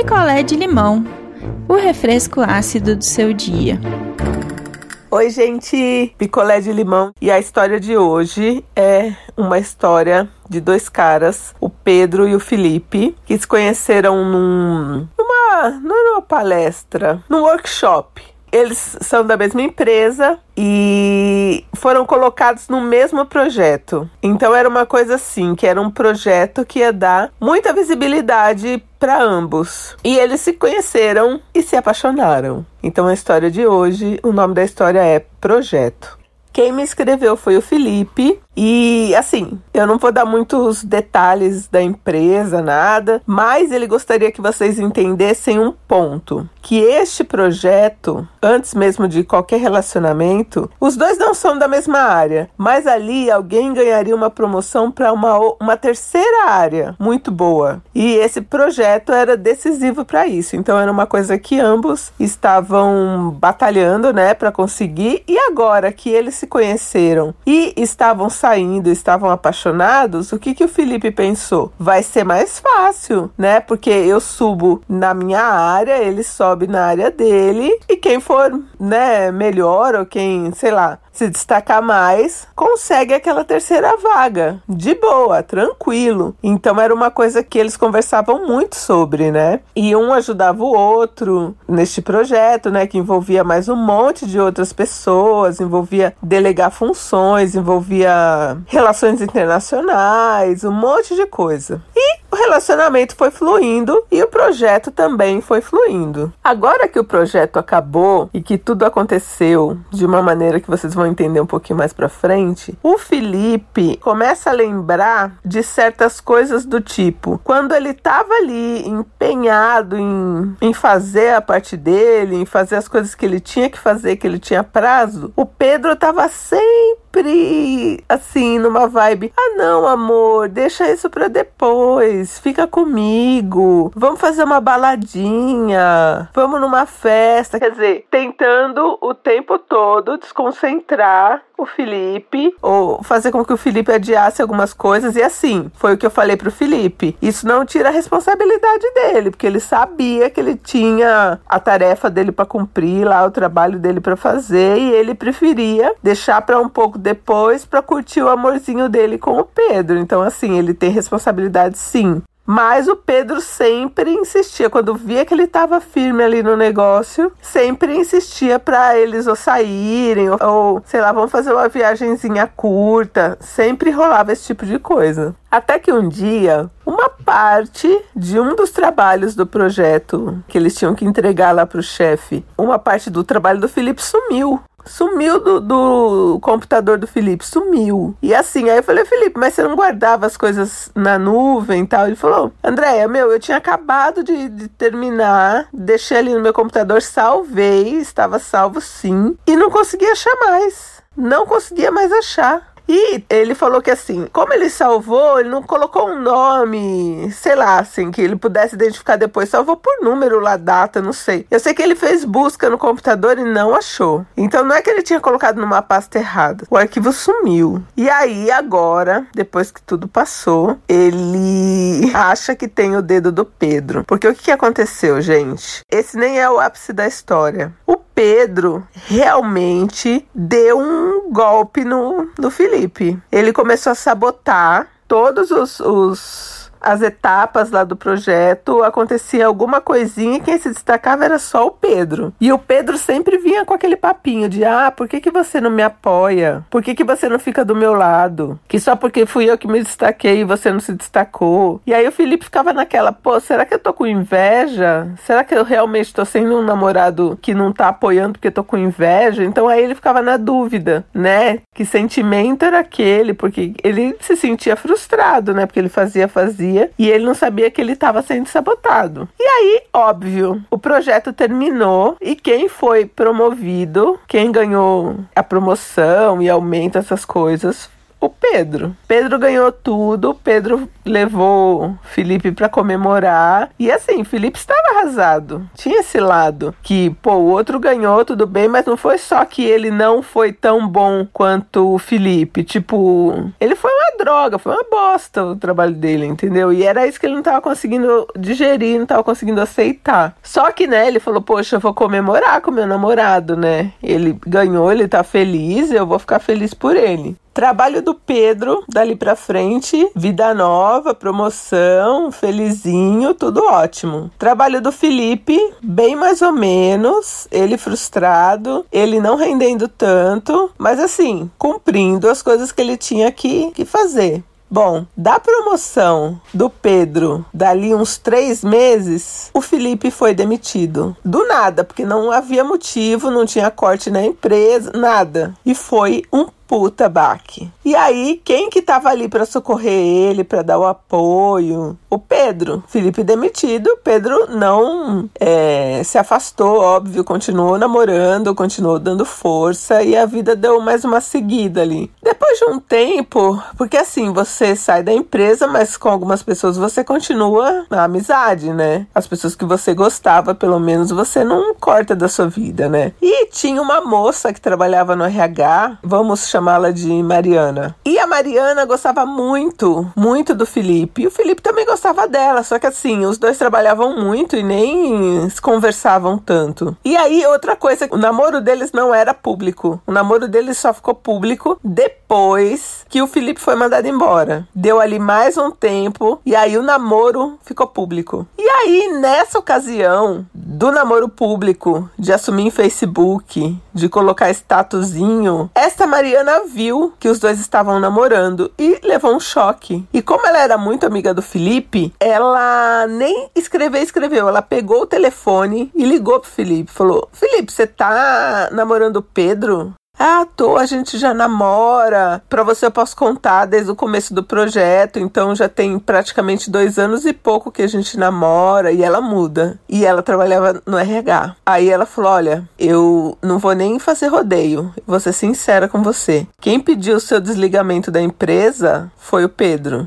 picolé de limão, o refresco ácido do seu dia. Oi, gente! Picolé de limão. E a história de hoje é uma história de dois caras, o Pedro e o Felipe, que se conheceram num, numa, não era uma palestra, num workshop. Eles são da mesma empresa e foram colocados no mesmo projeto. Então era uma coisa assim, que era um projeto que ia dar muita visibilidade para ambos. E eles se conheceram e se apaixonaram. Então a história de hoje, o nome da história é Projeto. Quem me escreveu foi o Felipe e assim, eu não vou dar muitos detalhes da empresa, nada, mas ele gostaria que vocês entendessem um ponto: que este projeto, antes mesmo de qualquer relacionamento, os dois não são da mesma área, mas ali alguém ganharia uma promoção para uma, uma terceira área muito boa. E esse projeto era decisivo para isso. Então era uma coisa que ambos estavam batalhando, né, para conseguir. E agora que eles se conheceram e estavam saindo, estavam apaixonados, o que que o Felipe pensou? Vai ser mais fácil, né? Porque eu subo na minha área, ele sobe na área dele e quem for, né, melhor ou quem, sei lá, se destacar mais, consegue aquela terceira vaga. De boa, tranquilo. Então era uma coisa que eles conversavam muito sobre, né? E um ajudava o outro neste projeto, né? Que envolvia mais um monte de outras pessoas, envolvia delegar funções, envolvia relações internacionais, um monte de coisa. E o relacionamento foi fluindo e o projeto também foi fluindo. Agora que o projeto acabou e que tudo aconteceu de uma maneira que vocês vão entender um pouquinho mais para frente, o Felipe começa a lembrar de certas coisas do tipo, quando ele estava ali empenhado em, em fazer a parte dele, em fazer as coisas que ele tinha que fazer, que ele tinha prazo, o Pedro estava sempre assim, numa vibe: ah, não, amor, deixa isso para depois, fica comigo, vamos fazer uma baladinha, vamos numa festa. Quer dizer, tentando o tempo todo desconcentrar o Felipe ou fazer com que o Felipe adiasse algumas coisas e assim, foi o que eu falei pro Felipe. Isso não tira a responsabilidade dele, porque ele sabia que ele tinha a tarefa dele para cumprir lá, o trabalho dele para fazer e ele preferia deixar para um pouco depois para curtir o amorzinho dele com o Pedro. Então assim, ele tem responsabilidade sim. Mas o Pedro sempre insistia, quando via que ele estava firme ali no negócio, sempre insistia para eles ou saírem, ou, ou, sei lá, vamos fazer uma viagenzinha curta. Sempre rolava esse tipo de coisa. Até que um dia, uma parte de um dos trabalhos do projeto que eles tinham que entregar lá para o chefe, uma parte do trabalho do Felipe sumiu. Sumiu do, do, computador do Felipe, sumiu. E assim, aí eu falei, Felipe, mas você não guardava as coisas na nuvem e tal? Ele falou, Andréia, meu, eu tinha acabado de, de terminar, deixei ali no meu computador, salvei, estava salvo sim, e não conseguia achar mais. Não conseguia mais achar. E ele falou que assim, como ele salvou, ele não colocou um nome, sei lá, assim, que ele pudesse identificar depois. Salvou por número lá, data, não sei. Eu sei que ele fez busca no computador e não achou. Então não é que ele tinha colocado numa pasta errada. O arquivo sumiu. E aí, agora, depois que tudo passou, ele acha que tem o dedo do Pedro. Porque o que, aconteceu, gente? Esse nem é o ápice da história. O Pedro realmente deu um golpe no, no Felipe. Ele começou a sabotar todos os, os as etapas lá do projeto, acontecia alguma coisinha e quem se destacava era só o Pedro. E o Pedro sempre vinha com aquele papinho de: ah, por que, que você não me apoia? Por que, que você não fica do meu lado? Que só porque fui eu que me destaquei e você não se destacou. E aí o Felipe ficava naquela: pô, será que eu tô com inveja? Será que eu realmente tô sendo um namorado que não tá apoiando porque tô com inveja? Então aí ele ficava na dúvida, né? Que sentimento era aquele? Porque ele se sentia frustrado, né? Porque ele fazia, fazia fazia e ele não sabia que ele estava sendo sabotado. E aí, óbvio, o projeto terminou e quem foi promovido, quem ganhou a promoção e aumento essas coisas o Pedro. Pedro ganhou tudo, Pedro levou Felipe para comemorar. E assim, Felipe estava arrasado. Tinha esse lado que, pô, o outro ganhou, tudo bem, mas não foi só que ele não foi tão bom quanto o Felipe. Tipo, ele foi droga, foi uma bosta o trabalho dele, entendeu? E era isso que ele não tava conseguindo digerir, não tava conseguindo aceitar. Só que, né, ele falou, poxa, eu vou comemorar com meu namorado, né? Ele ganhou, ele tá feliz, eu vou ficar feliz por ele. Trabalho do Pedro, dali pra frente, vida nova, promoção, felizinho, tudo ótimo. Trabalho do Felipe, bem mais ou menos, ele frustrado, ele não rendendo tanto, mas assim, cumprindo as coisas que ele tinha que, que fazer. Bom, da promoção do Pedro, dali uns três meses, o Felipe foi demitido. Do nada, porque não havia motivo, não tinha corte na empresa, nada. E foi um puta baque. E aí, quem que tava ali para socorrer ele, para dar o apoio? O Pedro. Felipe demitido, Pedro não é, se afastou, óbvio, continuou namorando, continuou dando força e a vida deu mais uma seguida ali. Depois de um tempo, porque assim, você sai da empresa, mas com algumas pessoas você continua na amizade, né? As pessoas que você gostava, pelo menos, você não corta da sua vida, né? E tinha uma moça que trabalhava no RH, vamos chamar chamá-la de Mariana. E a Mariana gostava muito, muito do Felipe. E o Felipe também gostava dela, só que assim, os dois trabalhavam muito e nem se conversavam tanto. E aí, outra coisa, o namoro deles não era público. O namoro deles só ficou público depois que o Felipe foi mandado embora. Deu ali mais um tempo e aí o namoro ficou público. E aí, nessa ocasião do namoro público, de assumir em Facebook, de colocar statusinho, essa Mariana Mariana viu que os dois estavam namorando e levou um choque. E como ela era muito amiga do Felipe, ela nem escreveu, escreveu. Ela pegou o telefone e ligou pro Felipe. Falou: Felipe, você tá namorando o Pedro? Ah, tô, a gente já namora. Para você eu posso contar desde o começo do projeto, então já tem praticamente dois anos e pouco que a gente namora e ela muda. E ela trabalhava no RH. Aí ela falou: Olha, eu não vou nem fazer rodeio, vou ser sincera com você. Quem pediu o seu desligamento da empresa foi o Pedro.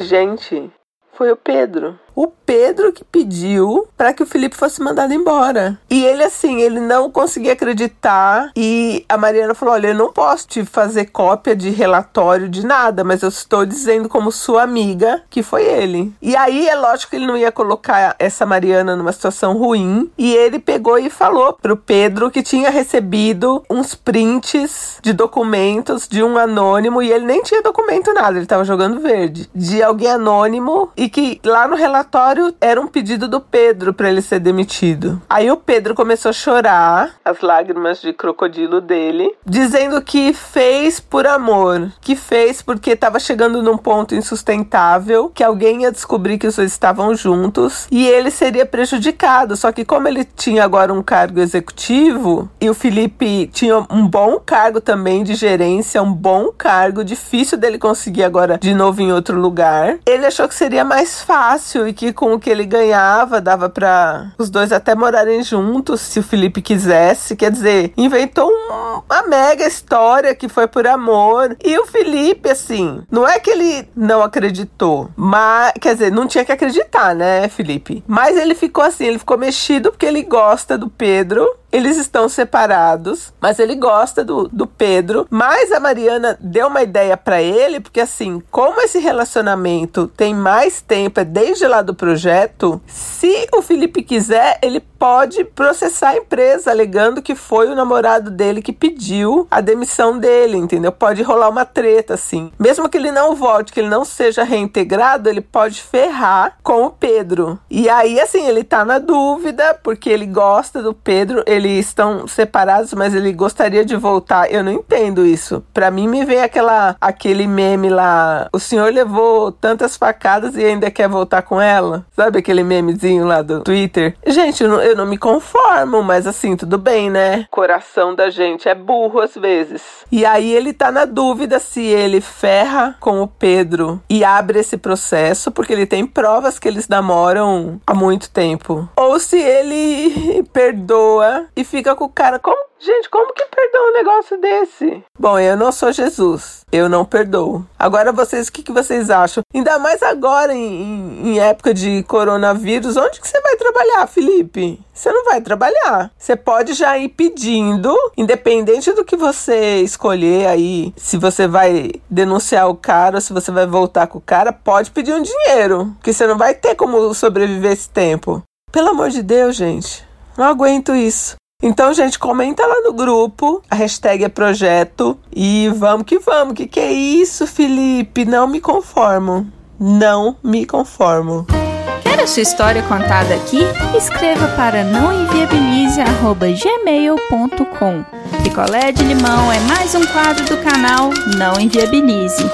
Gente, foi o Pedro o Pedro que pediu para que o Felipe fosse mandado embora. E ele, assim, ele não conseguia acreditar. E a Mariana falou: Olha, eu não posso te fazer cópia de relatório de nada, mas eu estou dizendo como sua amiga que foi ele. E aí é lógico que ele não ia colocar essa Mariana numa situação ruim. E ele pegou e falou pro Pedro que tinha recebido uns prints de documentos de um anônimo. E ele nem tinha documento nada, ele tava jogando verde. De alguém anônimo e que lá no relatório relatório era um pedido do Pedro para ele ser demitido. Aí o Pedro começou a chorar, as lágrimas de crocodilo dele, dizendo que fez por amor, que fez porque estava chegando num ponto insustentável, que alguém ia descobrir que os dois estavam juntos e ele seria prejudicado. Só que como ele tinha agora um cargo executivo e o Felipe tinha um bom cargo também de gerência, um bom cargo, difícil dele conseguir agora de novo em outro lugar, ele achou que seria mais fácil e que com o que ele ganhava dava para os dois até morarem juntos, se o Felipe quisesse. Quer dizer, inventou um, uma mega história que foi por amor. E o Felipe, assim, não é que ele não acreditou, mas quer dizer, não tinha que acreditar, né, Felipe? Mas ele ficou assim, ele ficou mexido porque ele gosta do Pedro eles estão separados, mas ele gosta do, do Pedro. Mas a Mariana deu uma ideia para ele, porque assim, como esse relacionamento tem mais tempo, é desde lá do projeto, se o Felipe quiser, ele pode processar a empresa, alegando que foi o namorado dele que pediu a demissão dele, entendeu? Pode rolar uma treta, assim. Mesmo que ele não volte, que ele não seja reintegrado, ele pode ferrar com o Pedro. E aí, assim, ele tá na dúvida, porque ele gosta do Pedro, ele eles estão separados, mas ele gostaria de voltar. Eu não entendo isso. Para mim me vem aquela aquele meme lá, o senhor levou tantas facadas e ainda quer voltar com ela? Sabe aquele memezinho lá do Twitter? Gente, eu não, eu não me conformo, mas assim, tudo bem, né? Coração da gente é burro às vezes. E aí ele tá na dúvida se ele ferra com o Pedro e abre esse processo, porque ele tem provas que eles namoram há muito tempo. Ou se ele perdoa e fica com o cara. Como, gente, como que perdoa um negócio desse? Bom, eu não sou Jesus. Eu não perdoo. Agora vocês, o que, que vocês acham? Ainda mais agora, em, em, época de coronavírus, onde que você vai trabalhar, Felipe? Você não vai trabalhar. Você pode já ir pedindo, independente do que você escolher aí, se você vai denunciar o cara se você vai voltar com o cara, pode pedir um dinheiro, que você não vai ter como sobreviver esse tempo. Pelo amor de Deus, gente. Não aguento isso. Então, gente, comenta lá no grupo. A hashtag é projeto. E vamos que vamos. Que que é isso, Felipe? Não me conformo. Não me conformo. Quer a sua história contada aqui? Escreva para nãoenviabilize.gmail.com Picolé de limão é mais um quadro do canal Não Enviabilize.